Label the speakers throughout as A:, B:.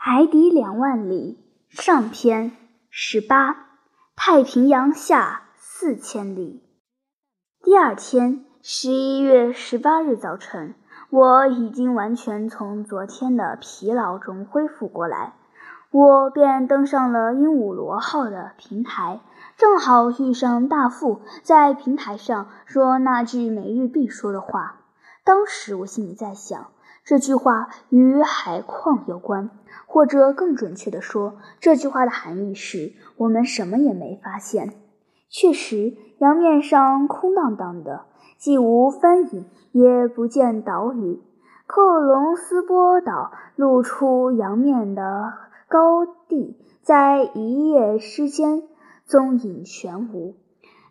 A: 海底两万里上篇十八，太平洋下四千里。第二天，十一月十八日早晨，我已经完全从昨天的疲劳中恢复过来，我便登上了鹦鹉螺号的平台，正好遇上大副在平台上说那句每日必说的话。当时我心里在想。这句话与海况有关，或者更准确地说，这句话的含义是：我们什么也没发现。确实，洋面上空荡荡的，既无帆影，也不见岛屿。克隆斯波岛露出洋面的高地，在一夜之间踪影全无。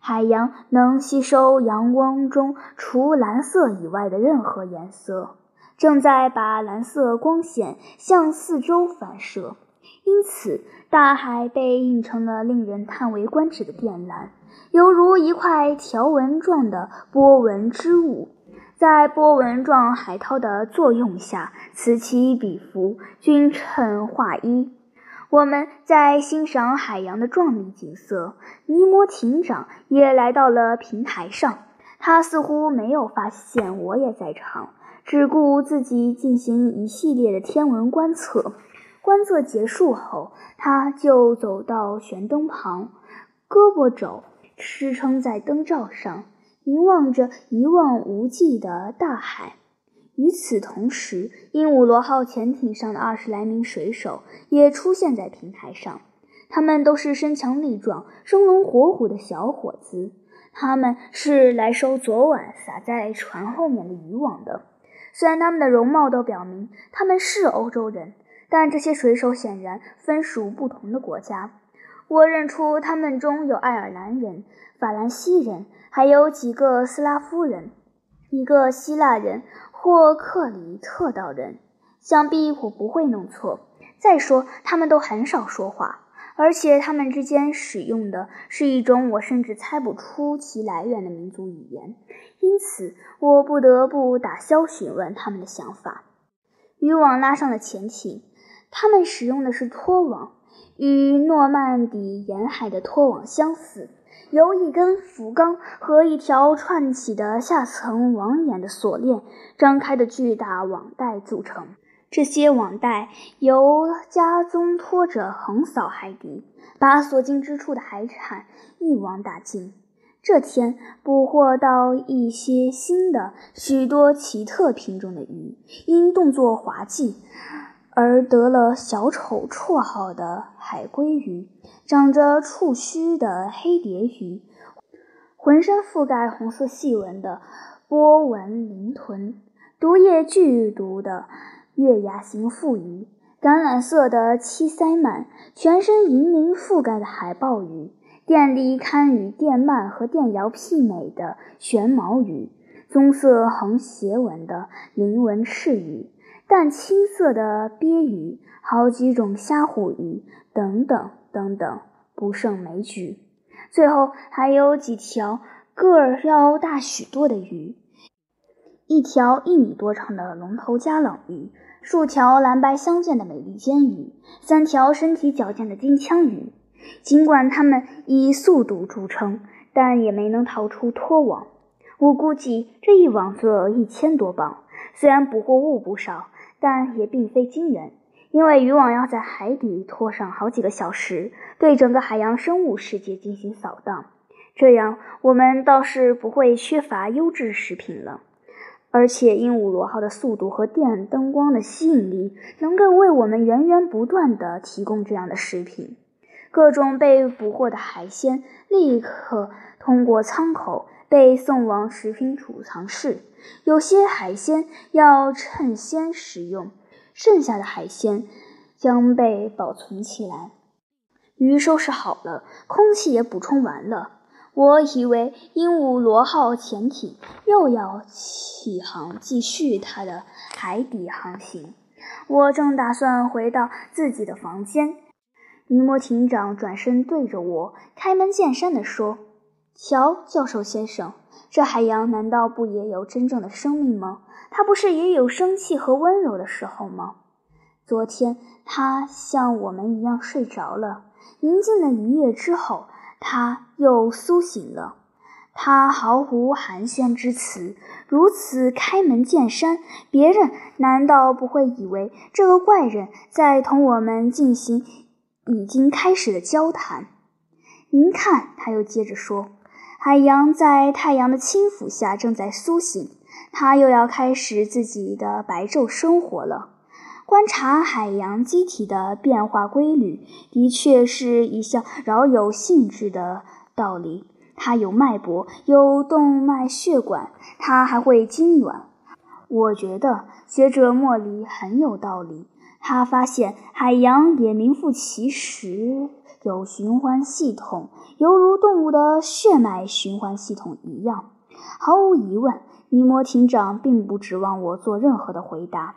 A: 海洋能吸收阳光中除蓝色以外的任何颜色。正在把蓝色光线向四周反射，因此大海被映成了令人叹为观止的靛蓝，犹如一块条纹状的波纹织物。在波纹状海涛的作用下，此起彼伏，均称画一。我们在欣赏海洋的壮丽景色。尼摩艇长也来到了平台上，他似乎没有发现我也在场。只顾自己进行一系列的天文观测，观测结束后，他就走到悬灯旁，胳膊肘支撑在灯罩上，凝望着一望无际的大海。与此同时，鹦鹉螺号潜艇上的二十来名水手也出现在平台上，他们都是身强力壮、生龙活虎的小伙子，他们是来收昨晚撒在船后面的渔网的。虽然他们的容貌都表明他们是欧洲人，但这些水手显然分属不同的国家。我认出他们中有爱尔兰人、法兰西人，还有几个斯拉夫人，一个希腊人或克里特岛人。想必我不会弄错。再说，他们都很少说话，而且他们之间使用的是一种我甚至猜不出其来源的民族语言。因此，我不得不打消询问他们的想法。渔网拉上了潜艇，他们使用的是拖网，与诺曼底沿海的拖网相似，由一根浮钢和一条串起的下层网眼的锁链张开的巨大网带组成。这些网袋由加宗拖着横扫海底，把所经之处的海产一网打尽。这天捕获到一些新的、许多奇特品种的鱼，因动作滑稽而得了“小丑”绰号的海龟鱼，长着触须的黑蝶鱼，浑身覆盖红色细纹的波纹鳞豚，毒液剧毒的月牙形腹鱼，橄榄色的七鳃鳗，全身银鳞覆盖的海豹鱼。电力堪与电鳗和电鳐媲美的玄毛鱼，棕色横斜纹的鳞纹赤鱼，淡青色的鳖鱼，好几种虾虎鱼，等等等等，不胜枚举。最后还有几条个儿要大许多的鱼，一条一米多长的龙头加冷鱼，数条蓝白相间的美利坚鱼，三条身体矫健的金枪鱼。尽管它们以速度著称，但也没能逃出拖网。我估计这一网足有一千多磅。虽然捕获物不少，但也并非惊人，因为渔网要在海底拖上好几个小时，对整个海洋生物世界进行扫荡。这样，我们倒是不会缺乏优质食品了。而且，鹦鹉螺号的速度和电灯光的吸引力，能够为我们源源不断地提供这样的食品。各种被捕获的海鲜立刻通过舱口被送往食品储藏室。有些海鲜要趁鲜食用，剩下的海鲜将被保存起来。鱼收拾好了，空气也补充完了。我以为鹦鹉螺号潜艇又要起航，继续它的海底航行。我正打算回到自己的房间。尼摩艇长转身对着我开门见山地说：“瞧，教授先生，这海洋难道不也有真正的生命吗？它不是也有生气和温柔的时候吗？”昨天它像我们一样睡着了，宁静了一夜之后，他又苏醒了。他毫无寒暄之词，如此开门见山，别人难道不会以为这个怪人在同我们进行已经开始的交谈？您看，他又接着说，海洋在太阳的轻抚下正在苏醒，它又要开始自己的白昼生活了。观察海洋机体的变化规律，的确是一项饶有兴致的道理。它有脉搏，有动脉血管，它还会痉挛。我觉得学者莫里很有道理。他发现海洋也名副其实有循环系统，犹如动物的血脉循环系统一样。毫无疑问，尼摩艇长并不指望我做任何的回答。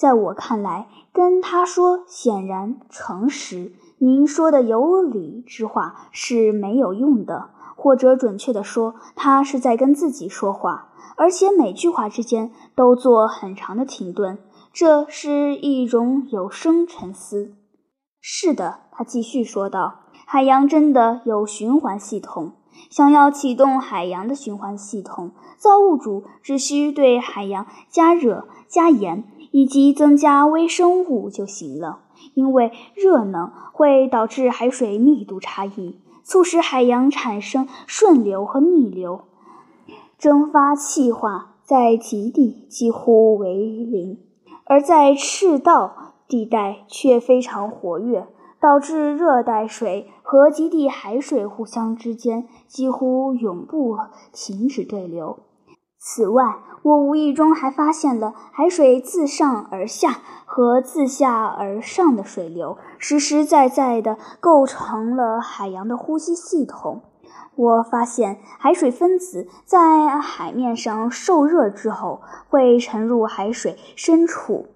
A: 在我看来，跟他说显然诚实、您说的有理之话是没有用的，或者准确地说，他是在跟自己说话，而且每句话之间都做很长的停顿，这是一种有声沉思。是的，他继续说道，海洋真的有循环系统。想要启动海洋的循环系统，造物主只需对海洋加热、加盐。以及增加微生物就行了，因为热能会导致海水密度差异，促使海洋产生顺流和逆流。蒸发气化在极地几乎为零，而在赤道地带却非常活跃，导致热带水和极地海水互相之间几乎永不停止对流。此外，我无意中还发现了海水自上而下和自下而上的水流，实实在在地构成了海洋的呼吸系统。我发现海水分子在海面上受热之后，会沉入海水深处，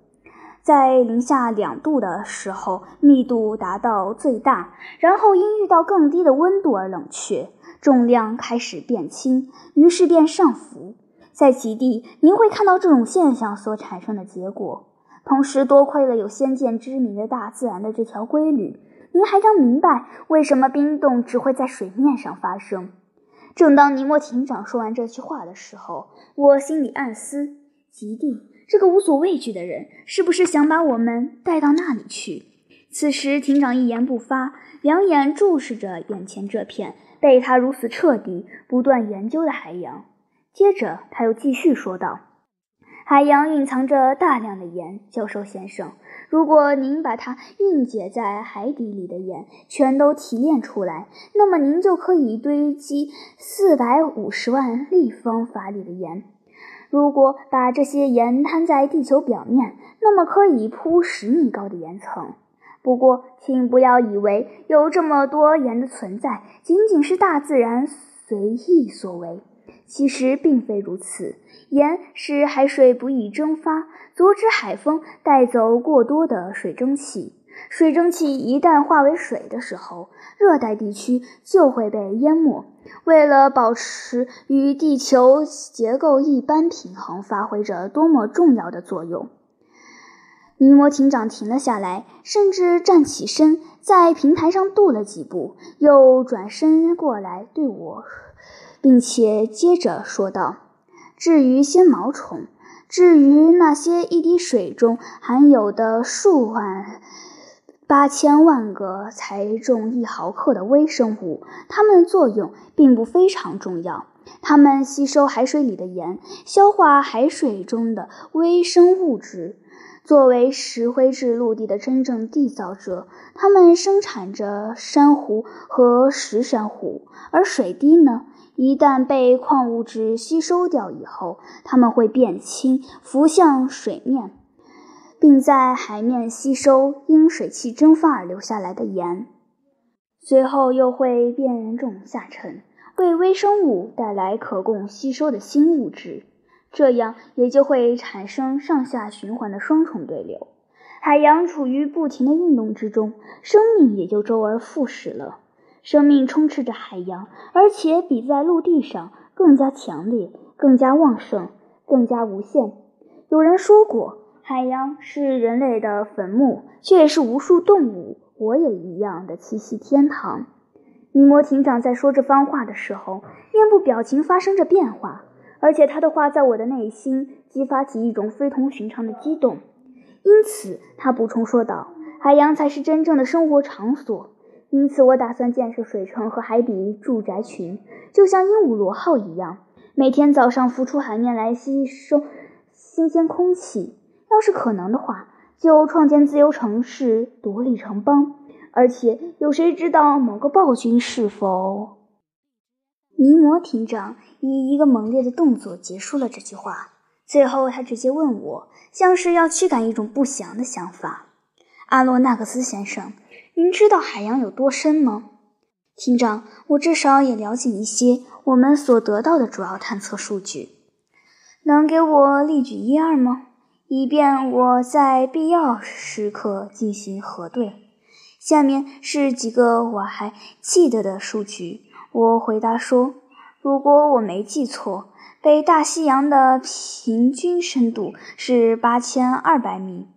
A: 在零下两度的时候密度达到最大，然后因遇到更低的温度而冷却，重量开始变轻，于是便上浮。在极地，您会看到这种现象所产生的结果。同时，多亏了有先见之明的大自然的这条规律，您还将明白为什么冰冻只会在水面上发生。正当尼莫艇长说完这句话的时候，我心里暗思：极地这个无所畏惧的人，是不是想把我们带到那里去？此时，艇长一言不发，两眼注视着眼前这片被他如此彻底、不断研究的海洋。接着，他又继续说道：“海洋蕴藏着大量的盐，教授先生。如果您把它蕴结在海底里的盐全都提炼出来，那么您就可以堆积四百五十万立方法里的盐。如果把这些盐摊在地球表面，那么可以铺十米高的岩层。不过，请不要以为有这么多盐的存在仅仅是大自然随意所为。”其实并非如此，盐使海水不易蒸发，阻止海风带走过多的水蒸气。水蒸气一旦化为水的时候，热带地区就会被淹没。为了保持与地球结构一般平衡，发挥着多么重要的作用！尼摩艇长停了下来，甚至站起身，在平台上踱了几步，又转身过来对我。并且接着说道：“至于纤毛虫，至于那些一滴水中含有的数万、八千万个才重一毫克的微生物，它们的作用并不非常重要。它们吸收海水里的盐，消化海水中的微生物质。作为石灰质陆地的真正缔造者，它们生产着珊瑚和石珊瑚，而水滴呢？”一旦被矿物质吸收掉以后，它们会变轻，浮向水面，并在海面吸收因水汽蒸发而留下来的盐，随后又会变重下沉，为微生物带来可供吸收的新物质，这样也就会产生上下循环的双重对流。海洋处于不停的运动之中，生命也就周而复始了。生命充斥着海洋，而且比在陆地上更加强烈、更加旺盛、更加无限。有人说过，海洋是人类的坟墓，却也是无数动物（我也一样的）栖息天堂。尼摩艇长在说这番话的时候，面部表情发生着变化，而且他的话在我的内心激发起一种非同寻常的激动。因此，他补充说道：“海洋才是真正的生活场所。因此，我打算建设水城和海底住宅群，就像鹦鹉螺号一样，每天早上浮出海面来吸收新鲜空气。”要是可能的话，就创建自由城市、独立城邦。而且，有谁知道某个暴君是否？尼摩艇长以一个猛烈的动作结束了这句话。最后，他直接问我，像是要驱赶一种不祥的想法：“阿罗纳克斯先生，您知道海洋有多深吗？”厅长，我至少也了解一些我们所得到的主要探测数据。能给我例举一二吗？以便我在必要时刻进行核对。下面是几个我还记得的数据。我回答说：“如果我没记错，北大西洋的平均深度是八千二百米，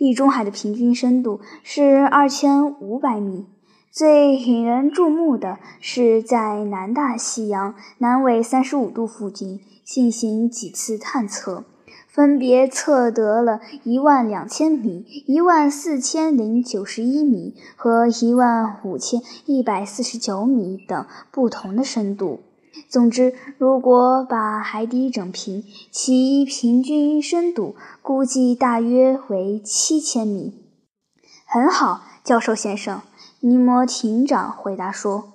A: 地中海的平均深度是二千五百米。最引人注目的是在南大西洋南纬三十五度附近进行几次探测。”分别测得了一万两千米、一万四千零九十一米和一万五千一百四十九米等不同的深度。总之，如果把海底整平，其平均深度估计大约为七千米。很好，教授先生，尼摩艇长回答说：“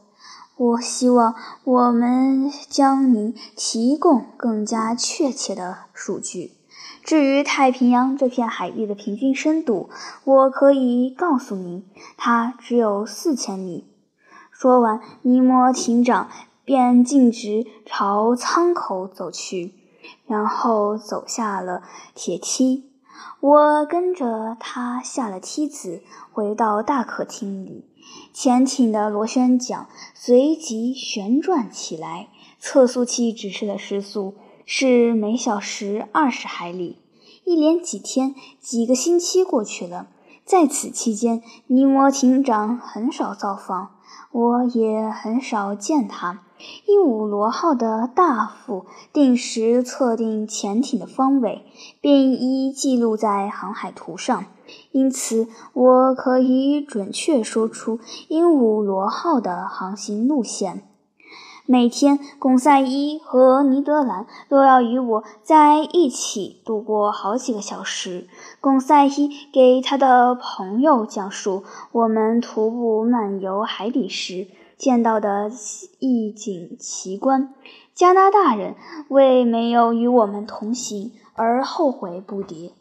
A: 我希望我们将您提供更加确切的数据。”至于太平洋这片海域的平均深度，我可以告诉您，它只有四千米。说完，尼摩艇长便径直朝舱口走去，然后走下了铁梯。我跟着他下了梯子，回到大客厅里。潜艇的螺旋桨随即旋转起来，测速器指示的时速。是每小时二十海里。一连几天、几个星期过去了，在此期间，尼摩艇长很少造访，我也很少见他。鹦鹉螺号的大副定时测定潜艇的方位，并一一记录在航海图上，因此我可以准确说出鹦鹉螺号的航行路线。每天，贡赛伊和尼德兰都要与我在一起度过好几个小时。贡赛伊给他的朋友讲述我们徒步漫游海底时见到的异景奇观。加拿大人为没有与我们同行而后悔不迭，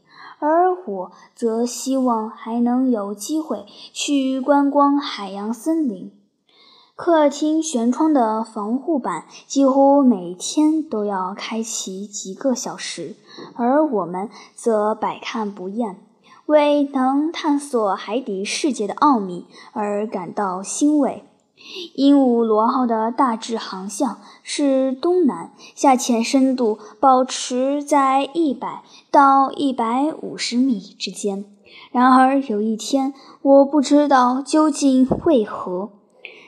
A: 而我则希望还能有机会去观光海洋森林。客厅悬窗的防护板几乎每天都要开启几个小时，而我们则百看不厌，为能探索海底世界的奥秘而感到欣慰。鹦鹉螺号的大致航向是东南，下潜深度保持在一百到一百五十米之间。然而有一天，我不知道究竟为何。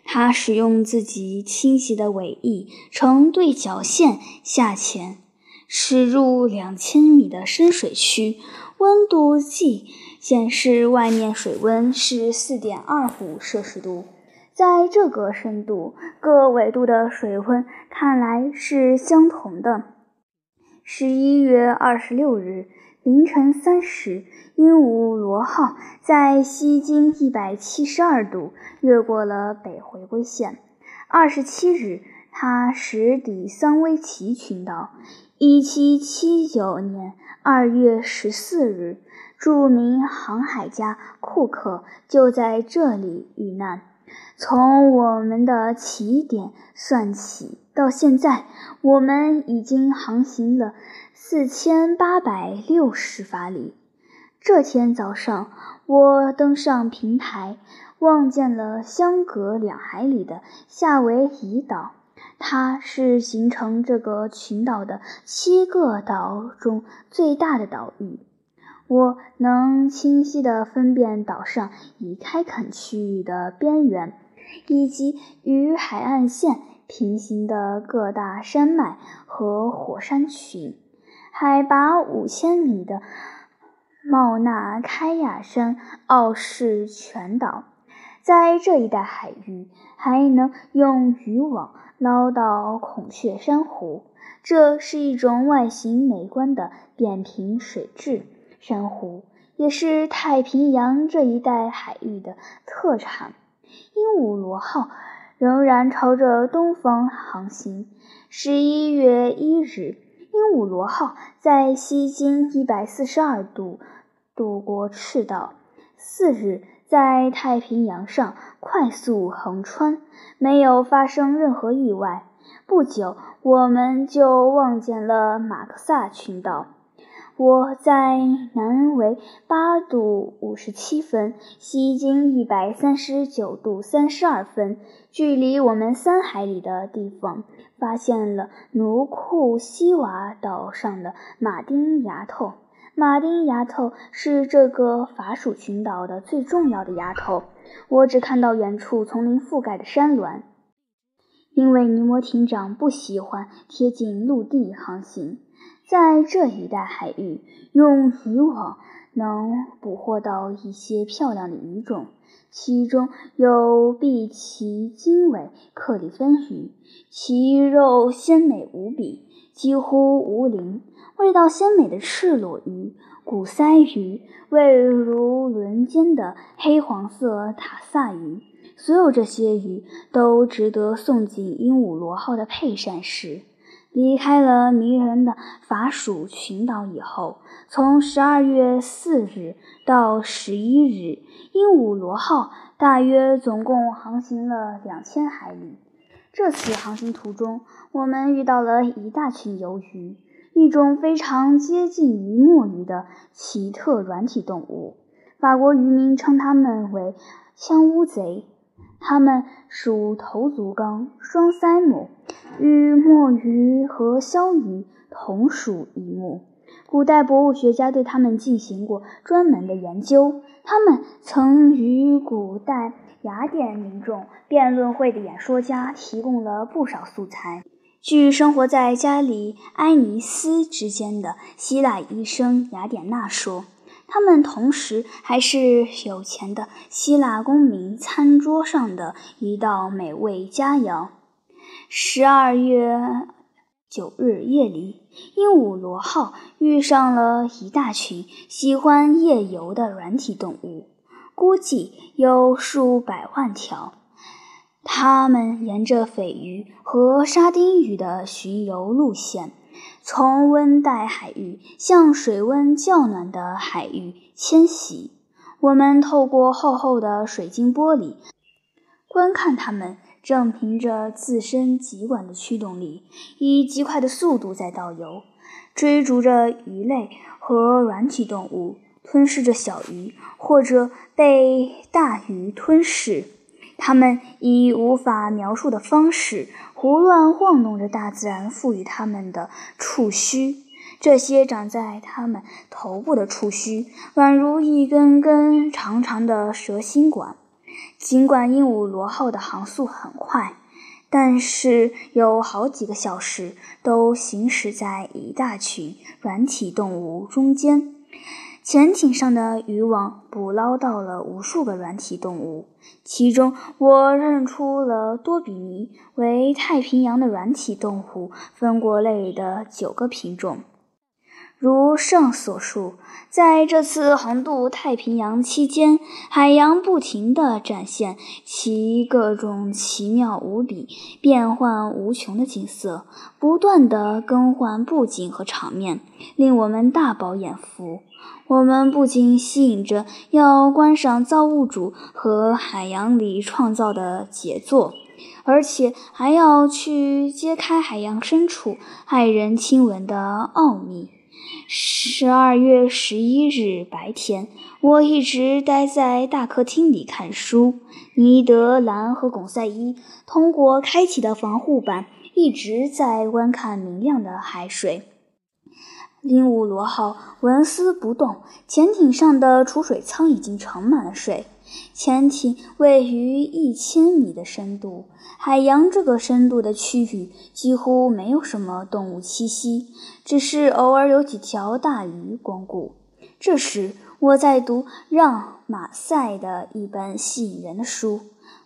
A: 它使用自己清晰的尾翼呈对角线下潜，驶入两千米的深水区，温度计显示外面水温是四点二五摄氏度。在这个深度，各纬度的水温看来是相同的。十一月二十六日。凌晨三时，鹦鹉螺号在西经一百七十二度越过了北回归线。二十七日，它驶抵桑威奇群岛。一七七九年二月十四日，著名航海家库克就在这里遇难。从我们的起点算起，到现在，我们已经航行了。四千八百六十法里。这天早上，我登上平台，望见了相隔两海里的夏威夷岛。它是形成这个群岛的七个岛中最大的岛屿。我能清晰地分辨岛上已开垦区域的边缘，以及与海岸线平行的各大山脉和火山群。海拔五千米的茂纳开亚山傲视全岛，在这一带海域还能用渔网捞到孔雀珊瑚。这是一种外形美观的扁平水蛭珊瑚，也是太平洋这一带海域的特产。鹦鹉螺号仍然朝着东方航行。十一月一日，鹦鹉螺号在西经一百四十二度渡过赤道。四日，在太平洋上快速横穿，没有发生任何意外。不久，我们就望见了马克萨群岛。我在南纬八度五十七分，西经一百三十九度三十二分，距离我们三海里的地方，发现了奴库西瓦岛上的马丁崖头。马丁崖头是这个法属群岛的最重要的崖头。我只看到远处丛林覆盖的山峦。因为尼摩艇长不喜欢贴近陆地航行，在这一带海域，用渔网能捕获到一些漂亮的鱼种，其中有碧鳍经纬克里芬鱼，其肉鲜美无比，几乎无鳞；味道鲜美的赤裸鱼、古鳃鱼，味如轮尖的黑黄色塔萨鱼。所有这些鱼都值得送进鹦鹉螺号的配膳室。离开了迷人的法属群岛以后，从十二月四日到十一日，鹦鹉螺号大约总共航行了两千海里。这次航行途中，我们遇到了一大群鱿鱼，一种非常接近于墨鱼的奇特软体动物。法国渔民称它们为“枪乌贼”。它们属头足纲双鳃目，与墨鱼和鸮鱼同属一目。古代博物学家对它们进行过专门的研究，他们曾与古代雅典民众辩论会的演说家提供了不少素材。据生活在加里埃尼斯之间的希腊医生雅典娜说。他们同时还是有钱的希腊公民餐桌上的一道美味佳肴。十二月九日夜里，鹦鹉螺号遇上了一大群喜欢夜游的软体动物，估计有数百万条。它们沿着鲱鱼和沙丁鱼的巡游路线。从温带海域向水温较暖的海域迁徙。我们透过厚厚的水晶玻璃观看它们，正凭着自身极管的驱动力，以极快的速度在倒游，追逐着鱼类和软体动物，吞噬着小鱼，或者被大鱼吞噬。它们以无法描述的方式。胡乱晃动着大自然赋予它们的触须，这些长在它们头部的触须宛如一根根长长的蛇心管。尽管鹦鹉螺号的航速很快，但是有好几个小时都行驶在一大群软体动物中间。潜艇上的渔网捕捞到了无数个软体动物，其中我认出了多比尼为太平洋的软体动物分国类的九个品种。如上所述，在这次横渡太平洋期间，海洋不停地展现其各种奇妙无比、变幻无穷的景色，不断地更换布景和场面，令我们大饱眼福。我们不仅吸引着要观赏造物主和海洋里创造的杰作，而且还要去揭开海洋深处骇人听闻的奥秘。十二月十一日白天，我一直待在大客厅里看书。尼德兰和巩赛伊通过开启的防护板一直在观看明亮的海水。鹦鹉螺号纹丝不动，潜艇上的储水舱已经盛满了水。潜艇位于一千米的深度，海洋这个深度的区域几乎没有什么动物栖息，只是偶尔有几条大鱼光顾。这时，我在读让·马赛的一本吸引人的书《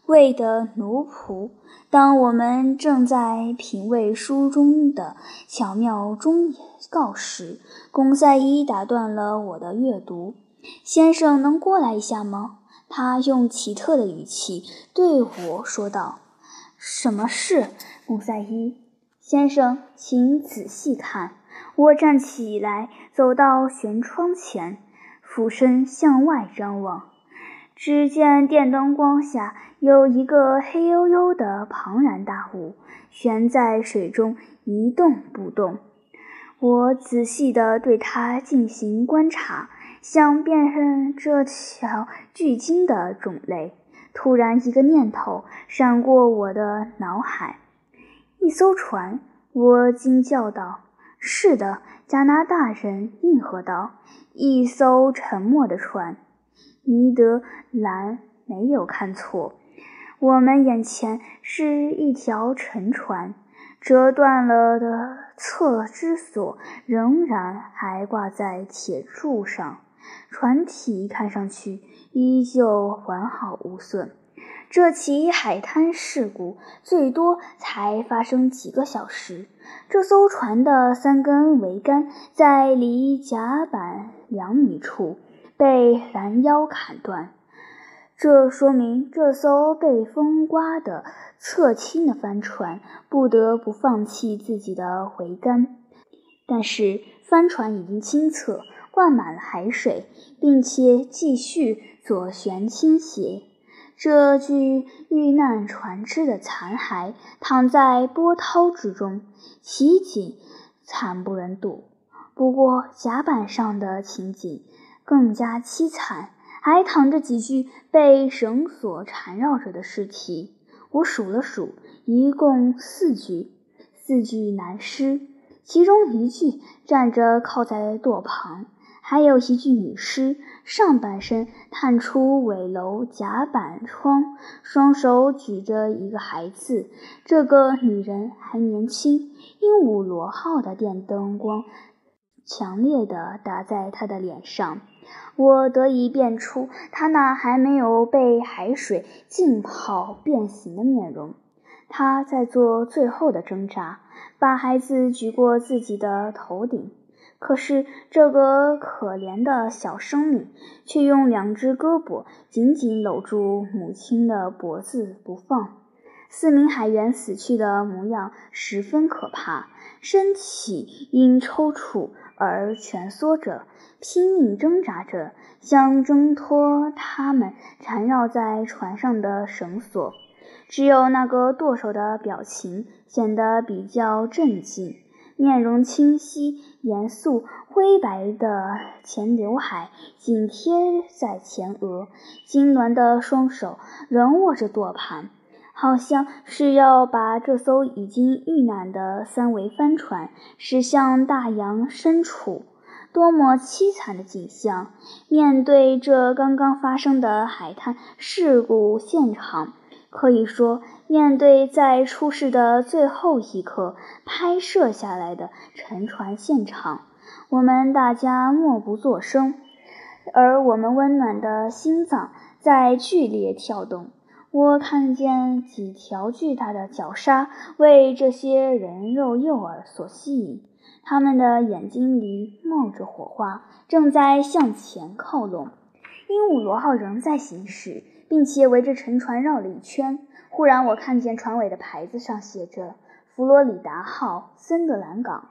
A: 魏的奴仆》。当我们正在品味书中的巧妙忠言告时，龚赛伊打断了我的阅读：“先生，能过来一下吗？”他用奇特的语气对我说道：“什么事，龚赛伊先生，请仔细看。”我站起来，走到舷窗前，俯身向外张望。只见电灯光下有一个黑黝黝的庞然大物悬在水中一动不动。我仔细地对它进行观察，想辨认这条巨鲸的种类。突然，一个念头闪过我的脑海：一艘船！我惊叫道：“是的！”加拿大人应和道：“一艘沉没的船。”尼德兰没有看错，我们眼前是一条沉船，折断了的侧支索仍然还挂在铁柱上，船体看上去依旧完好无损。这起海滩事故最多才发生几个小时。这艘船的三根桅杆在离甲板两米处。被拦腰砍断，这说明这艘被风刮得侧倾的帆船不得不放弃自己的桅杆。但是帆船已经清侧，灌满了海水，并且继续左旋倾斜。这具遇难船只的残骸躺在波涛之中，奇景惨不忍睹。不过甲板上的情景。更加凄惨，还躺着几具被绳索缠绕着的尸体。我数了数，一共四具，四具男尸，其中一具站着靠在舵旁，还有一具女尸，上半身探出尾楼甲板窗，双手举着一个孩子。这个女人还年轻。鹦鹉螺号的电灯光强烈地打在她的脸上。我得以辨出他那还没有被海水浸泡变形的面容。他在做最后的挣扎，把孩子举过自己的头顶。可是这个可怜的小生命却用两只胳膊紧紧搂住母亲的脖子不放。四名海员死去的模样十分可怕，身体因抽搐而蜷缩着。拼命挣扎着，想挣脱他们缠绕在船上的绳索。只有那个舵手的表情显得比较镇静，面容清晰、严肃，灰白的前刘海紧贴在前额，痉挛的双手仍握着舵盘，好像是要把这艘已经遇难的三桅帆船驶向大洋深处。多么凄惨的景象！面对这刚刚发生的海滩事故现场，可以说，面对在出事的最后一刻拍摄下来的沉船现场，我们大家默不作声，而我们温暖的心脏在剧烈跳动。我看见几条巨大的绞杀为这些人肉诱饵所吸引。他们的眼睛里冒着火花，正在向前靠拢。鹦鹉螺号仍在行驶，并且围着沉船绕了一圈。忽然，我看见船尾的牌子上写着“佛罗里达号，森德兰港”。